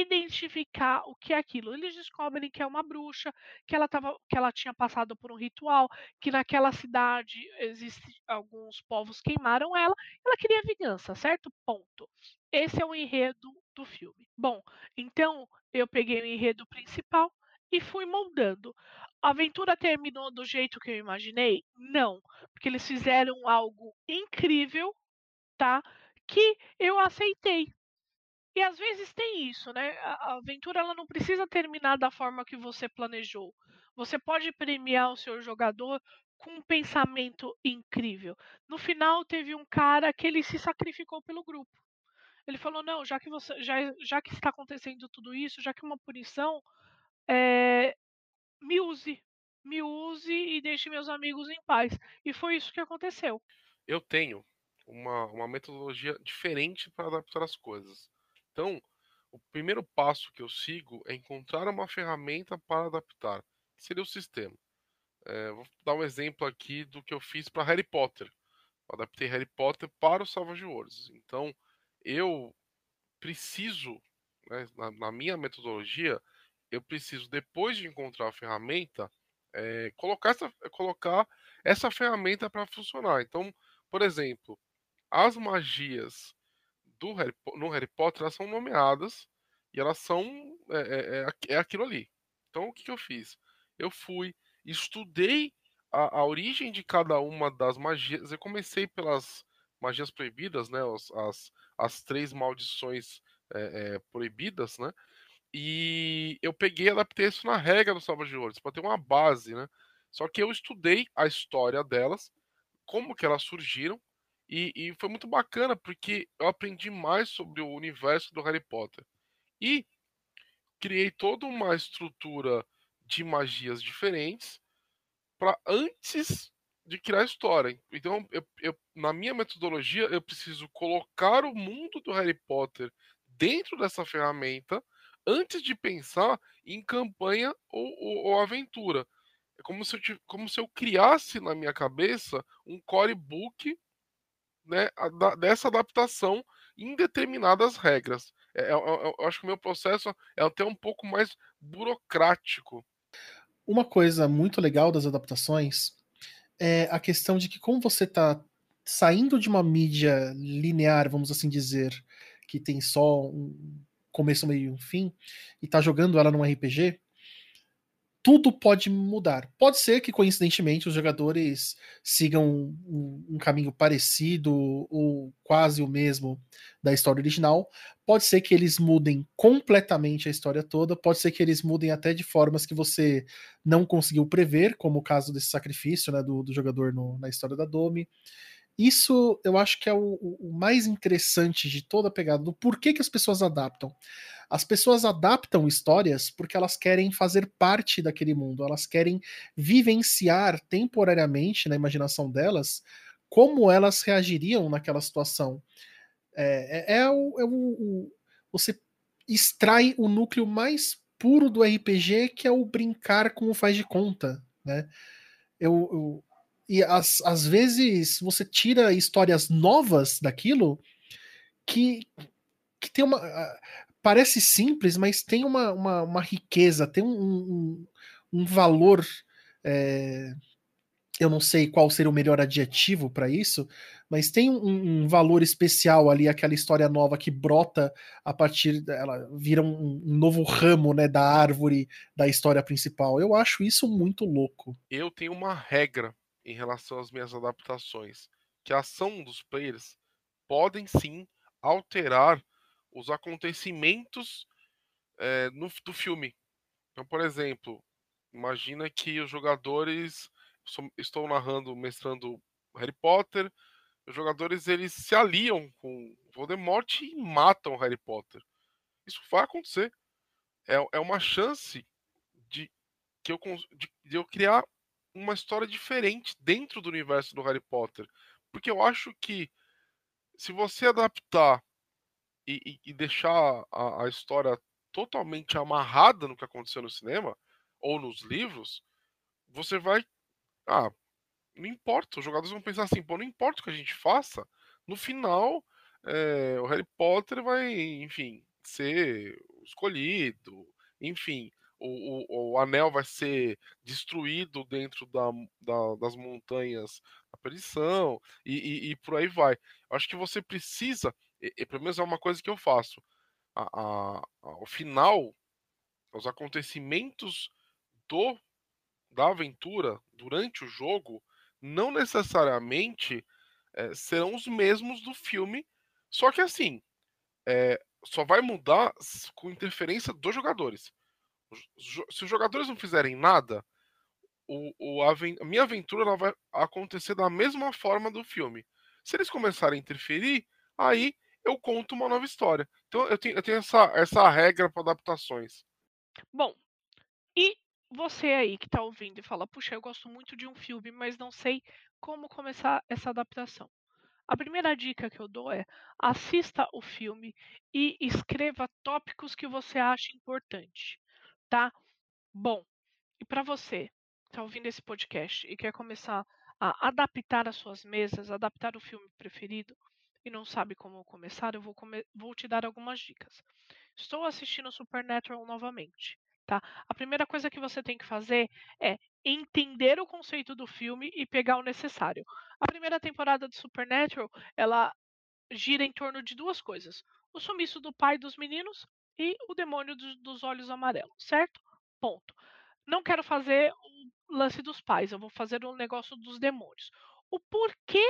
identificar o que é aquilo. Eles descobrem que é uma bruxa, que ela, tava, que ela tinha passado por um ritual, que naquela cidade existe alguns povos queimaram ela, ela queria vingança, certo? Ponto. Esse é o enredo do filme. Bom, então eu peguei o enredo principal e fui moldando. A aventura terminou do jeito que eu imaginei? Não, porque eles fizeram algo incrível, tá? Que eu aceitei. E às vezes tem isso, né? A aventura ela não precisa terminar da forma que você planejou. Você pode premiar o seu jogador com um pensamento incrível. No final teve um cara que ele se sacrificou pelo grupo. Ele falou: "Não, já que você já, já que está acontecendo tudo isso, já que é uma punição, é, me use, me use e deixe meus amigos em paz". E foi isso que aconteceu. Eu tenho uma, uma metodologia diferente para adaptar as coisas. Então, o primeiro passo que eu sigo é encontrar uma ferramenta para adaptar, que seria o sistema. É, vou dar um exemplo aqui do que eu fiz para Harry Potter. Eu adaptei Harry Potter para o Savage Worlds. Então, eu preciso, né, na, na, minha metodologia, eu preciso, depois de encontrar a ferramenta, é, colocar, essa, colocar essa ferramenta para funcionar. Então, por exemplo, as magias do Harry, no Harry Potter, elas são nomeadas e elas são. É, é, é, é aquilo ali. Então, o que, que, eu fiz? Eu fui, estudei a, a, origem de cada uma das magias. Eu comecei pelas magias proibidas, né? As, as, as três maldições é, é, proibidas, né? E eu peguei e adaptei isso na regra do Salva de Ouros, para ter uma base, né? Só que eu estudei a história delas, como que elas surgiram, e, e, foi muito bacana porque eu aprendi mais sobre o universo do Harry Potter. E criei toda uma estrutura de magias diferentes para antes de criar a história. Então, eu, eu, na minha metodologia, eu preciso colocar o mundo do Harry Potter dentro dessa ferramenta antes de pensar em campanha ou, ou, ou aventura. É como se, eu, como se eu criasse na minha cabeça um core book né, dessa adaptação em determinadas regras. É, é, é, eu acho que o meu processo é até um pouco mais burocrático. Uma coisa muito legal das adaptações é a questão de que, como você está saindo de uma mídia linear, vamos assim dizer, que tem só um começo, meio e um fim, e está jogando ela num RPG, tudo pode mudar. Pode ser que, coincidentemente, os jogadores sigam um, um, caminho parecido ou quase o mesmo da história original. Pode ser que eles mudem completamente a história toda. Pode ser que eles mudem até de formas que você não conseguiu prever, como o caso desse sacrifício né, do, do jogador no, na história da Domi. Isso eu acho que é o, o, mais interessante de toda a pegada do porquê que as pessoas adaptam. As pessoas adaptam histórias porque elas querem fazer parte daquele mundo, elas querem vivenciar temporariamente na imaginação delas como elas reagiriam naquela situação. É, é, é, o, é o, o, você extrai o núcleo mais puro do RPG, que é o brincar com o faz de conta, né? Eu, eu e às, às vezes você tira histórias novas daquilo que, que tem uma parece simples, mas tem uma, uma, uma riqueza, tem um, um, um valor. É, eu não sei qual seria o melhor adjetivo para isso, mas tem um, um, valor especial ali, aquela história nova que brota a partir. Ela vira um, um, novo ramo né, da árvore da história principal. Eu acho isso muito louco. Eu tenho uma regra em relação às minhas adaptações: que a ação dos players podem sim alterar os acontecimentos é, no, do filme. Então, por exemplo, imagina que os jogadores. Estou narrando, mestrando Harry Potter. Os jogadores eles se aliam com Voldemort e matam Harry Potter. Isso vai acontecer. É, é uma chance de, que eu, de, de eu criar uma história diferente dentro do universo do Harry Potter. Porque eu acho que se você adaptar e, e, deixar a, a, história totalmente amarrada no que aconteceu no cinema ou nos livros, você vai. Ah, não importa. Os jogadores vão pensar assim: pô, não importa o que a gente faça, no final é, o Harry Potter vai, enfim, ser escolhido, enfim. O, o, o anel vai ser destruído dentro da, da, das montanhas da perdição e, e, e por aí vai. Acho que você precisa e, e, pelo menos é uma coisa que eu faço. A, a, final, os acontecimentos do da aventura durante o jogo não necessariamente é, serão os mesmos do filme, só que assim é, só vai mudar com interferência dos jogadores. Se os jogadores não fizerem nada, o, o a, a minha aventura vai acontecer da mesma forma do filme. Se eles começarem a interferir, aí eu conto uma nova história. Então eu tenho, eu tenho essa, essa regra para adaptações. Bom, e você aí que está ouvindo e fala, puxa, eu gosto muito de um filme, mas não sei como começar essa adaptação. A primeira dica que eu dou é assista o filme e escreva tópicos que você acha importante, tá? Bom, e para você que está ouvindo esse podcast e quer começar a adaptar as suas mesas, adaptar o filme preferido, e não sabe como começar, eu vou, come vou te dar algumas dicas. Estou assistindo Supernatural novamente. Tá? A primeira coisa que você tem que fazer é entender o conceito do filme e pegar o necessário. A primeira temporada de Supernatural, ela gira em torno de duas coisas: o sumiço do pai dos meninos e o demônio dos, dos olhos amarelos, certo? Ponto. Não quero fazer o lance dos pais, eu vou fazer o negócio dos demônios. O porquê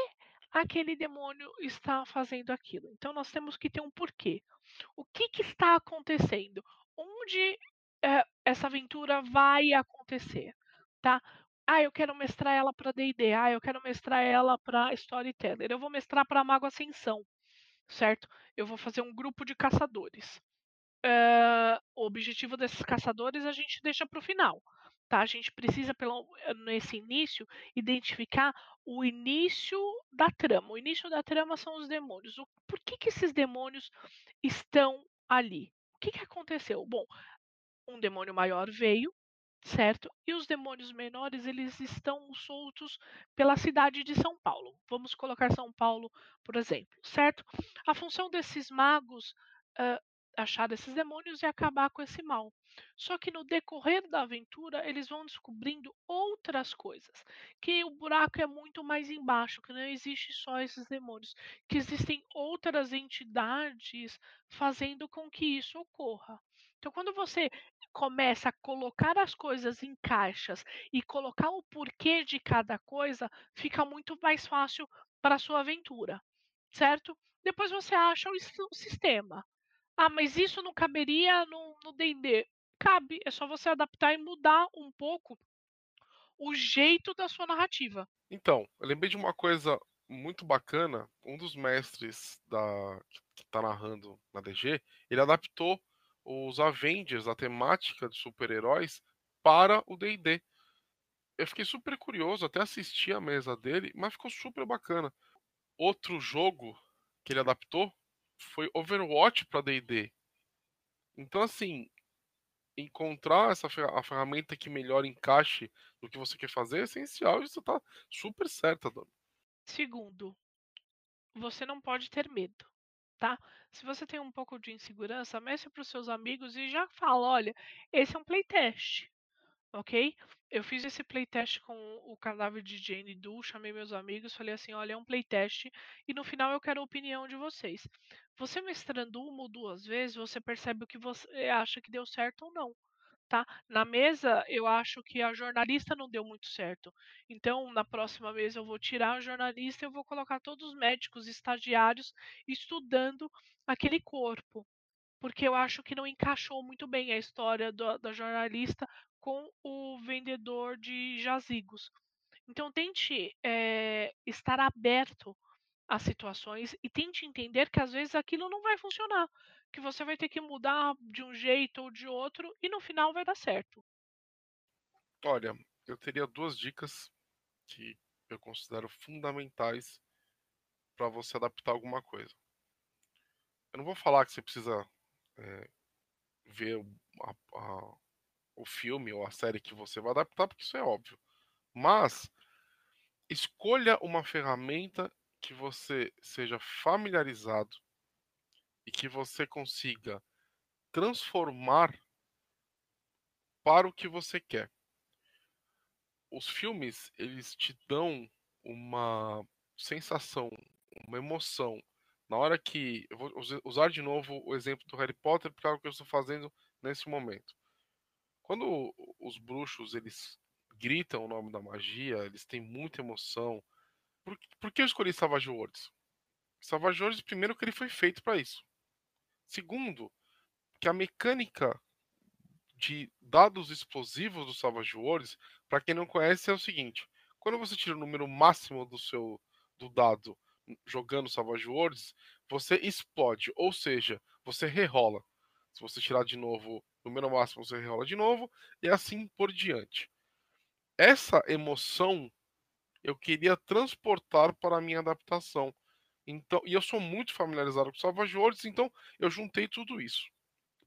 aquele demônio está fazendo aquilo. Então nós temos que ter um porquê. O que, que está acontecendo? Onde é, essa aventura vai acontecer, tá? Ah, eu quero mestrar ela para D&D. Ah, eu quero mestrar ela para Storyteller. Eu vou mestrar para Mago Ascensão, certo? Eu vou fazer um grupo de caçadores. Uh, o objetivo desses caçadores a gente deixa para o final. Tá? A gente precisa, pelo, nesse início, identificar o início da trama. O início da trama são os demônios. O, por que, que esses demônios estão ali? O que, que aconteceu? Bom, um demônio maior veio, certo? E os demônios menores, eles estão soltos pela cidade de São Paulo. Vamos colocar São Paulo, por exemplo, certo? A função desses magos uh, achar esses demônios e acabar com esse mal. Só que no decorrer da aventura, eles vão descobrindo outras coisas, que o buraco é muito mais embaixo, que não existe só esses demônios, que existem outras entidades fazendo com que isso ocorra. Então, quando você começa a colocar as coisas em caixas e colocar o porquê de cada coisa, fica muito mais fácil para a sua aventura, certo? Depois você acha o sistema. Ah, mas isso não caberia no D&D. Cabe, é só você adaptar e mudar um pouco o jeito da sua narrativa. Então, eu lembrei de uma coisa muito bacana. Um dos mestres da que está narrando na DG, ele adaptou os Avengers, a temática de super-heróis, para o D&D. Eu fiquei super curioso, até assisti a mesa dele, mas ficou super bacana. Outro jogo que ele adaptou foi Overwatch para D&D. Então assim, encontrar essa a ferramenta que melhor encaixe no que você quer fazer é essencial e você está super certa, dona. Segundo, você não pode ter medo tá? Se você tem um pouco de insegurança, meça para os seus amigos e já fala, olha, esse é um playtest, ok? Eu fiz esse playtest com o cadáver de Jane Doe, chamei meus amigos, falei assim, olha, é um playtest e no final eu quero a opinião de vocês. Você mestrando uma ou duas vezes, você percebe o que você acha que deu certo ou não tá? Na mesa, eu acho que a jornalista não deu muito certo. Então, na próxima mesa, eu vou tirar a jornalista e vou colocar todos os médicos estagiários estudando aquele corpo. Porque eu acho que não encaixou muito bem a história do, da jornalista com o vendedor de jazigos. Então, tente é, estar aberto às situações e tente entender que às vezes aquilo não vai funcionar que você vai ter que mudar de um jeito ou de outro e no final vai dar certo. Olha, eu teria duas dicas que eu considero fundamentais para você adaptar alguma coisa. Eu não vou falar que você precisa é, ver a, a, o filme ou a série que você vai adaptar, porque isso é óbvio. Mas escolha uma ferramenta que você seja familiarizado e que você consiga transformar para o que você quer. Os filmes, eles te dão uma sensação, uma emoção. Na hora que. Eu vou usar de novo o exemplo do Harry Potter, porque é o que eu estou fazendo nesse momento. Quando os bruxos eles gritam o nome da magia, eles têm muita emoção. Por, por que eu escolhi Savage Worlds? Savage Worlds, primeiro, que ele foi feito para isso. Segundo, que a mecânica de dados explosivos do Savage Worlds, para quem não conhece, é o seguinte: quando você tira o número máximo do seu do dado jogando Savage Worlds, você explode, ou seja, você rerola. Se você tirar de novo número máximo, você rerola de novo e assim por diante. Essa emoção eu queria transportar para a minha adaptação. Então, e eu sou muito familiarizado com Savage Worlds, então eu juntei tudo isso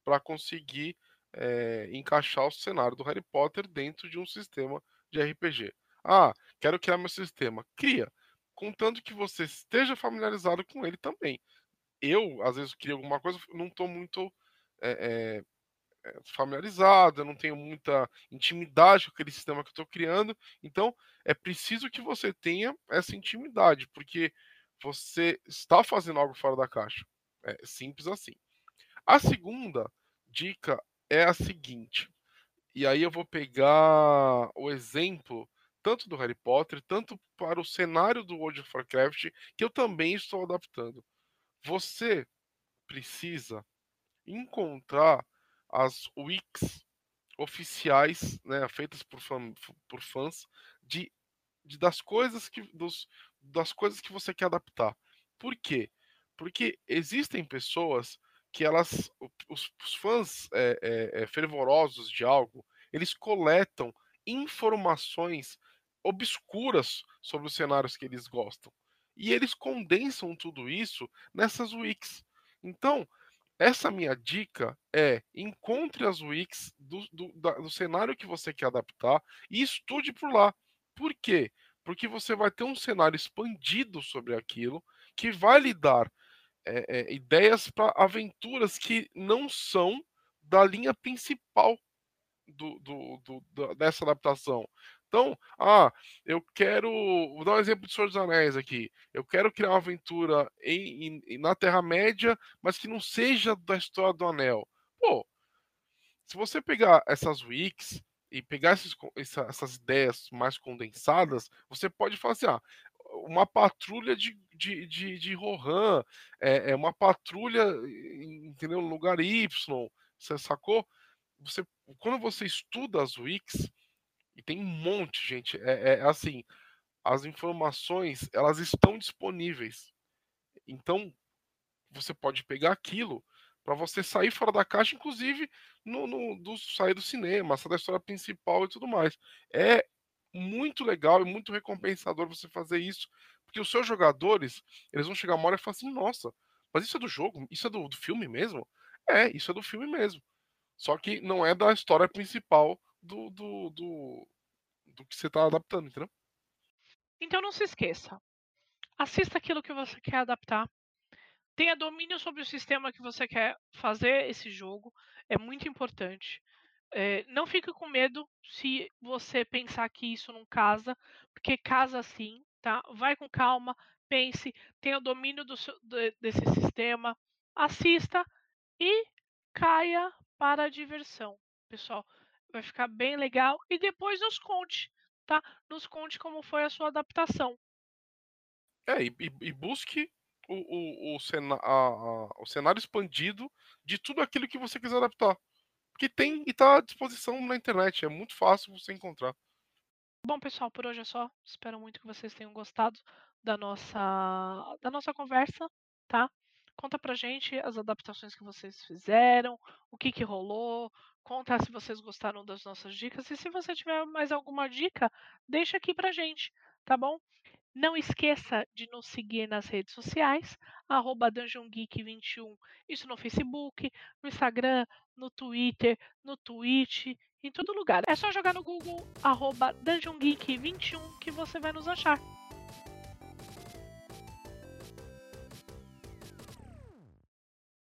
para conseguir é, encaixar o cenário do Harry Potter dentro de um sistema de RPG. Ah, quero criar meu sistema. Cria, contanto que você esteja familiarizado com ele também. Eu, às vezes, crio alguma coisa, não estou muito é, é, familiarizado, eu não tenho muita intimidade com aquele sistema que eu estou criando. Então, é preciso que você tenha essa intimidade, porque você está fazendo algo fora da caixa. É simples assim. A segunda dica é a seguinte, e aí eu vou pegar o exemplo tanto do Harry Potter, tanto para o cenário do World of Warcraft, que eu também estou adaptando. Você precisa encontrar as wikis oficiais, né, feitas por, fã, por fãs de, de, das coisas que dos, das coisas que você quer adaptar. Por quê? Porque existem pessoas que elas, os, os fãs é, é, é, fervorosos de algo, eles coletam informações obscuras sobre os cenários que eles gostam. E eles condensam tudo isso nessas wikis. Então, essa minha dica é encontre as wikis do, do, da, do cenário que você quer adaptar e estude por lá. Por quê? Porque você vai ter um cenário expandido sobre aquilo que vai lhe dar é, é, ideias para aventuras que não são da linha principal do, do, do, dessa adaptação. Então, ah, eu quero. Vou dar um exemplo de Senhor dos Anéis aqui. Eu quero criar uma aventura em, em, na Terra-média, mas que não seja da história do Anel. Pô, se você pegar essas wikis e pegar esses, essas ideias mais condensadas, você pode falar assim: ah, uma patrulha de, de, de, de Rohan, é, é uma patrulha, entendeu? No lugar Y, você sacou? Você, quando você estuda as wikis, e tem um monte, gente, é, é assim, as informações, elas estão disponíveis. Então, você pode pegar aquilo para você sair fora da caixa, inclusive no, no do, sair do cinema, sair da história principal e tudo mais. É muito legal e muito recompensador você fazer isso, porque os seus jogadores, eles vão chegar uma hora e falar assim, nossa, mas isso é do jogo? Isso é do, do filme mesmo? É, isso é do filme mesmo. Só que não é da história principal do, do, do, do que você está adaptando, entendeu? Então não se esqueça. Assista aquilo que você quer adaptar. Tenha domínio sobre o sistema que você quer fazer esse jogo. É muito importante. É, não fique com medo se você pensar que isso não casa, porque casa sim, tá? Vai com calma, pense, tenha domínio do, desse sistema, assista e caia para a diversão, pessoal. Vai ficar bem legal e depois nos conte, tá? Nos conte como foi a sua adaptação. É, e, e busque o, o, o, cena, a, a, o cenário expandido de tudo aquilo que você quiser adaptar. Porque tem e está à disposição na internet, é muito fácil você encontrar. Bom, pessoal, por hoje é só. Espero muito que vocês tenham gostado da nossa da nossa conversa, tá? Conta pra gente as adaptações que vocês fizeram, o que que rolou, conta se vocês gostaram das nossas dicas e se você tiver mais alguma dica, deixa aqui pra gente, tá bom? Não esqueça de nos seguir nas redes sociais, arroba DungeonGeek21, isso no Facebook, no Instagram, no Twitter, no Twitch, em todo lugar. É só jogar no Google, arroba DungeonGeek21 que você vai nos achar.